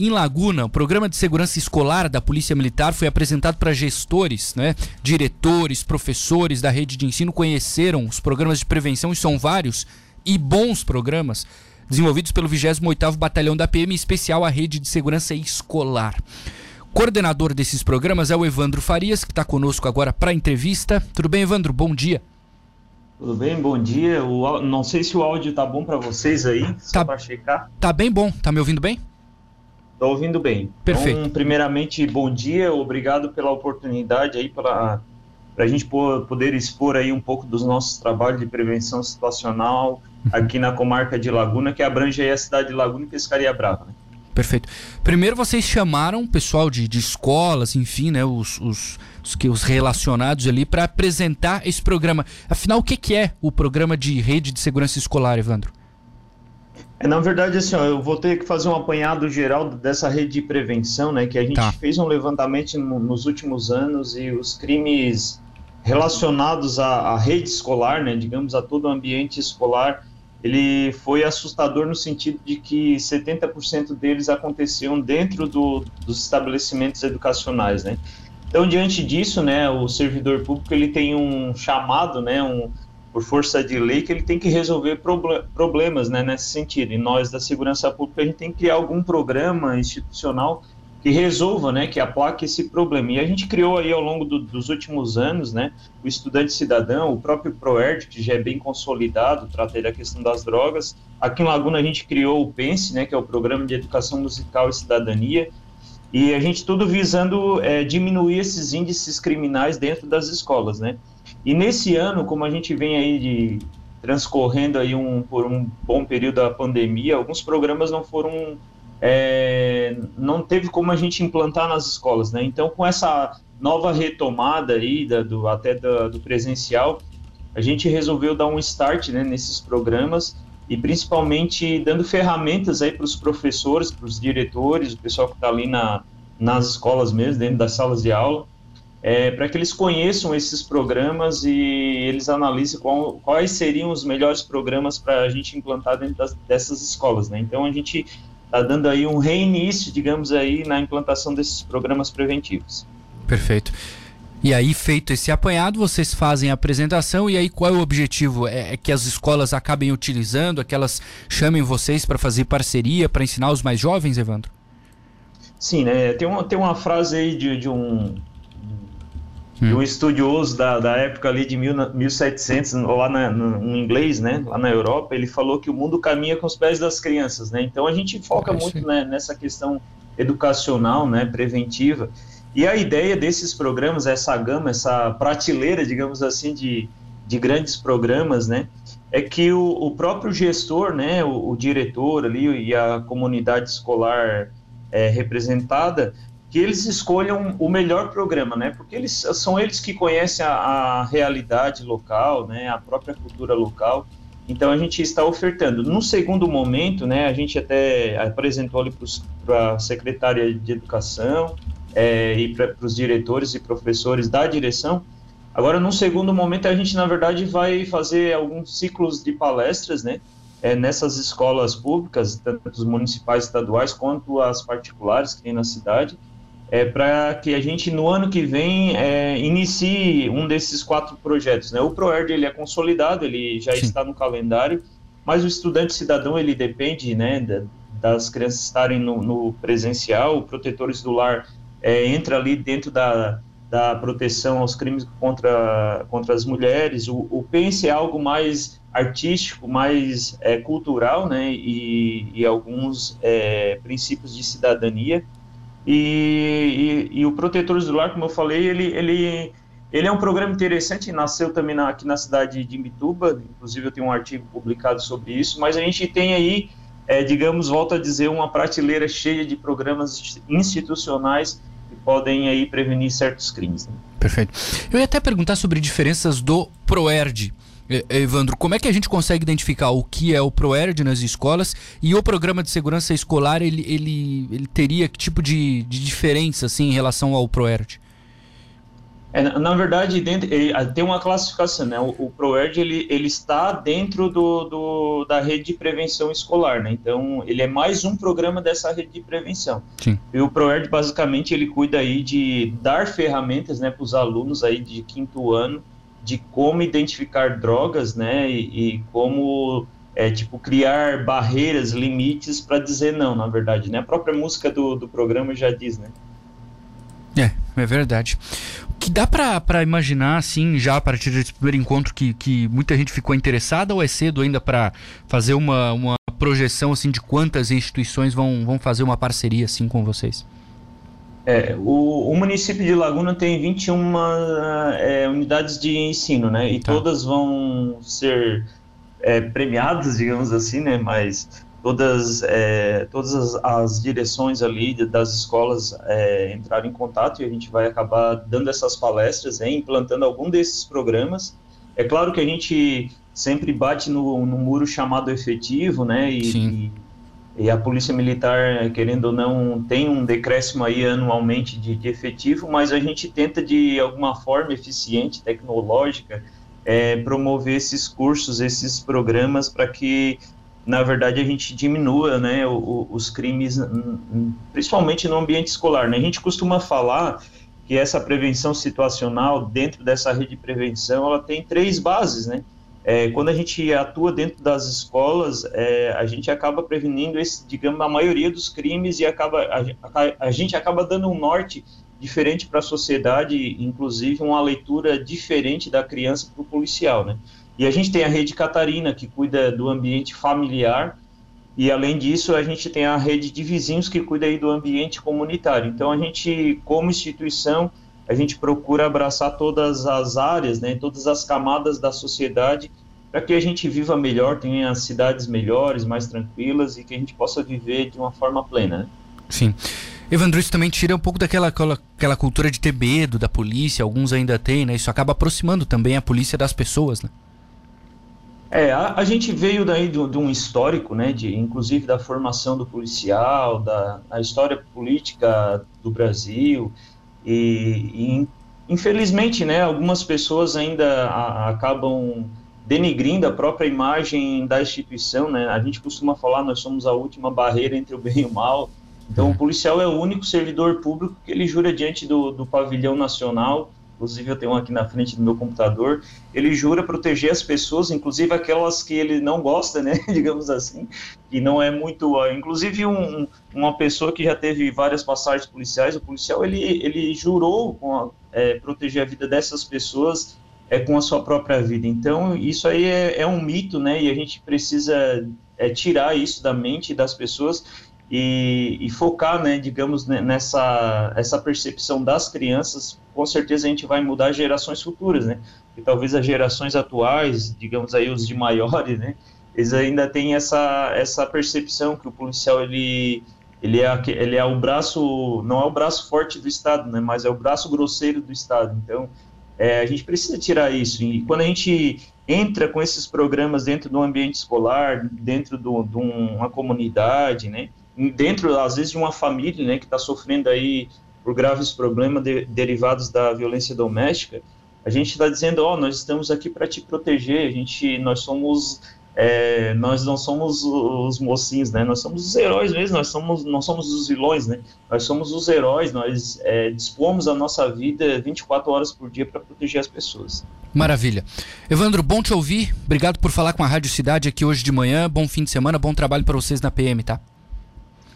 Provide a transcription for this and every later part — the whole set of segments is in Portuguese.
Em Laguna, o programa de segurança escolar da Polícia Militar foi apresentado para gestores, né? Diretores, professores da rede de ensino conheceram os programas de prevenção e são vários e bons programas desenvolvidos pelo 28º Batalhão da PM, em especial a rede de segurança escolar. Coordenador desses programas é o Evandro Farias, que está conosco agora para a entrevista. Tudo bem, Evandro? Bom dia. Tudo bem, bom dia. O, não sei se o áudio tá bom para vocês aí, só tá, para checar. Tá bem bom. Tá me ouvindo bem? Tô ouvindo bem. Perfeito. Então, primeiramente, bom dia. Obrigado pela oportunidade aí para a gente poder expor aí um pouco dos nossos trabalhos de prevenção situacional aqui na comarca de Laguna, que abrange aí a cidade de Laguna e Pescaria Brava. Né? Perfeito. Primeiro vocês chamaram o pessoal de, de escolas, enfim, né, os, os, os, os relacionados ali para apresentar esse programa. Afinal, o que, que é o programa de rede de segurança escolar, Evandro? É, na verdade, assim, ó, eu vou ter que fazer um apanhado geral dessa rede de prevenção, né? Que a gente tá. fez um levantamento no, nos últimos anos e os crimes relacionados à, à, rede escolar, né? Digamos, a todo o ambiente escolar, ele foi assustador no sentido de que 70% deles aconteciam dentro do, dos estabelecimentos educacionais, né? Então, diante disso, né, o servidor público ele tem um chamado, né, um, por força de lei, que ele tem que resolver problemas, né, nesse sentido. E nós da segurança pública a gente tem que criar algum programa institucional que resolva, né, que aplaque esse problema. E a gente criou aí ao longo do, dos últimos anos, né, o estudante cidadão, o próprio Proerd, que já é bem consolidado, trata da questão das drogas. Aqui em Laguna a gente criou o PENSE, né, que é o Programa de Educação Musical e Cidadania, e a gente tudo visando é, diminuir esses índices criminais dentro das escolas, né. E nesse ano, como a gente vem aí de transcorrendo aí um, por um bom período da pandemia, alguns programas não foram é, não teve como a gente implantar nas escolas, né? Então, com essa nova retomada aí da, do, até da, do presencial, a gente resolveu dar um start né, nesses programas e principalmente dando ferramentas aí para os professores, para os diretores, o pessoal que está ali na, nas escolas mesmo, dentro das salas de aula, é, para que eles conheçam esses programas e eles analisem qual, quais seriam os melhores programas para a gente implantar dentro das, dessas escolas, né? Então a gente está dando aí um reinício, digamos aí, na implantação desses programas preventivos. Perfeito. E aí, feito esse apanhado, vocês fazem a apresentação e aí qual é o objetivo? É, é que as escolas acabem utilizando, é que elas chamem vocês para fazer parceria, para ensinar os mais jovens, Evandro? Sim, né? Tem uma, tem uma frase aí de, de um hum. um estudioso da, da época ali de mil, 1700, lá na, no, inglês, né, lá na Europa, ele falou que o mundo caminha com os pés das crianças, né, então a gente foca muito né, nessa questão educacional, né, preventiva, e a ideia desses programas, essa gama, essa prateleira, digamos assim, de, de grandes programas, né, é que o, o próprio gestor, né, o, o, diretor ali e a comunidade escolar é, representada que eles escolham o melhor programa, né? Porque eles são eles que conhecem a, a realidade local, né? A própria cultura local. Então a gente está ofertando. No segundo momento, né? A gente até apresentou ali para a secretária de educação é, e para os diretores e professores da direção. Agora, no segundo momento, a gente na verdade vai fazer alguns ciclos de palestras, né? É, nessas escolas públicas, tanto municipais, estaduais, quanto as particulares que tem na cidade, é, para que a gente no ano que vem é, inicie um desses quatro projetos. Né? O ProERD ele é consolidado, ele já Sim. está no calendário, mas o estudante cidadão ele depende né, das crianças estarem no, no presencial, o Protetores do Lar é, entra ali dentro da, da proteção aos crimes contra, contra as mulheres, o, o PENSE é algo mais artístico, mais é, cultural, né, e, e alguns é, princípios de cidadania, e, e, e, o Protetores do Lar, como eu falei, ele, ele, ele é um programa interessante, nasceu também na, aqui na cidade de Imbituba, inclusive eu tenho um artigo publicado sobre isso, mas a gente tem aí, é, digamos, volto a dizer, uma prateleira cheia de programas institucionais que podem aí prevenir certos crimes. Né? Perfeito. Eu ia até perguntar sobre diferenças do ProERD. Evandro, como é que a gente consegue identificar o que é o ProERD nas escolas e o programa de segurança escolar, ele, ele, ele teria que tipo de, de diferença assim, em relação ao ProERD? É, na verdade, dentro, tem uma classificação, né? O, o ProERD, ele, ele está dentro do, do, da rede de prevenção escolar, né? Então, ele é mais um programa dessa rede de prevenção. Sim. E o ProERD, basicamente, ele cuida aí de dar ferramentas, né, para os alunos aí de quinto ano, de como identificar drogas, né? E, e como, é, tipo, criar barreiras, limites para dizer não, na verdade, né? A própria música do, do programa já diz, né? É, é verdade que dá para imaginar, assim, já a partir desse primeiro encontro, que, que muita gente ficou interessada ou é cedo ainda para fazer uma, uma projeção, assim, de quantas instituições vão, vão fazer uma parceria, assim, com vocês? É, o, o município de Laguna tem 21 é, unidades de ensino, né? E tá. todas vão ser é, premiadas, digamos assim, né? Mas todas, é, todas as, as, direções ali das escolas é, entraram em contato e a gente vai acabar dando essas palestras, né, implantando algum desses programas. É claro que a gente sempre bate no, no muro chamado efetivo, né, e, e, e, a Polícia Militar, querendo ou não, tem um decréscimo aí anualmente de, de efetivo, mas a gente tenta de alguma forma eficiente, tecnológica, é, promover esses cursos, esses programas para que na verdade, a gente diminua né, os crimes, principalmente no ambiente escolar. Né? A gente costuma falar que essa prevenção situacional, dentro dessa rede de prevenção, ela tem três bases, né? É, quando a gente atua dentro das escolas, é, a gente acaba prevenindo, esse, digamos, a maioria dos crimes e acaba, a, a, a gente acaba dando um norte diferente para a sociedade, inclusive uma leitura diferente da criança para o policial, né? E a gente tem a rede Catarina, que cuida do ambiente familiar, e além disso, a gente tem a rede de vizinhos que cuida aí do ambiente comunitário. Então, a gente, como instituição, a gente procura abraçar todas as áreas, né, todas as camadas da sociedade, para que a gente viva melhor, tenha cidades melhores, mais tranquilas e que a gente possa viver de uma forma plena. Né? Sim. Evandro, isso também tira um pouco daquela aquela, cultura de ter medo da polícia, alguns ainda têm, né? Isso acaba aproximando também a polícia das pessoas, né? É, a, a, gente veio daí de, de, um histórico, né, de, inclusive da formação do policial, da a história política do Brasil, e, e infelizmente, né, algumas pessoas ainda a, acabam denigrindo a própria imagem da instituição, né, a gente costuma falar, nós somos a última barreira entre o bem e o mal, então o policial é o único servidor público que ele jura diante do, do pavilhão nacional, inclusive eu tenho um aqui na frente do meu computador, ele jura proteger as pessoas, inclusive aquelas que ele não gosta, né, digamos assim, que não é muito, inclusive um, uma pessoa que já teve várias passagens policiais, o policial ele, ele jurou a, é, proteger a vida dessas pessoas é, com a sua própria vida, então isso aí é, é um mito, né, e a gente precisa é, tirar isso da mente das pessoas e, e, focar, né, digamos, nessa essa percepção das crianças, com certeza a gente vai mudar gerações futuras, né? E talvez as gerações atuais, digamos aí os de maiores, né, eles ainda têm essa essa percepção que o policial ele ele é ele é o braço não é o braço forte do Estado, né, mas é o braço grosseiro do Estado. Então é, a gente precisa tirar isso. E quando a gente entra com esses programas dentro do ambiente escolar, dentro de uma comunidade, né? dentro, às vezes, de uma família né, que está sofrendo aí por graves problemas de, derivados da violência doméstica, a gente está dizendo, ó, oh, nós estamos aqui para te proteger, a gente, nós somos, é, nós não somos os mocinhos, né, nós somos os heróis mesmo, nós somos, não somos os vilões, né, nós somos os heróis, nós é, dispomos a nossa vida 24 horas por dia para proteger as pessoas. Maravilha. Evandro, bom te ouvir, obrigado por falar com a Rádio Cidade aqui hoje de manhã, bom fim de semana, bom trabalho para vocês na PM, tá?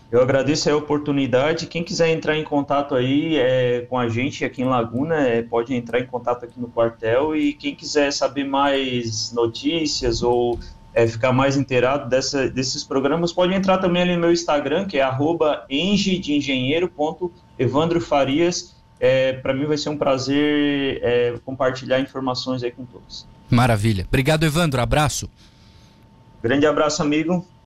Eu agradeço a oportunidade. Quem quiser entrar em contato aí é, com a gente aqui em Laguna, é, pode entrar em contato aqui no quartel. E quem quiser saber mais notícias ou é, ficar mais inteirado dessa, desses programas, pode entrar também ali no meu Instagram, que é arroba de Evandro Farias. É, Para mim vai ser um prazer é, compartilhar informações aí com todos. Maravilha. Obrigado, Evandro. Abraço. Grande abraço, amigo.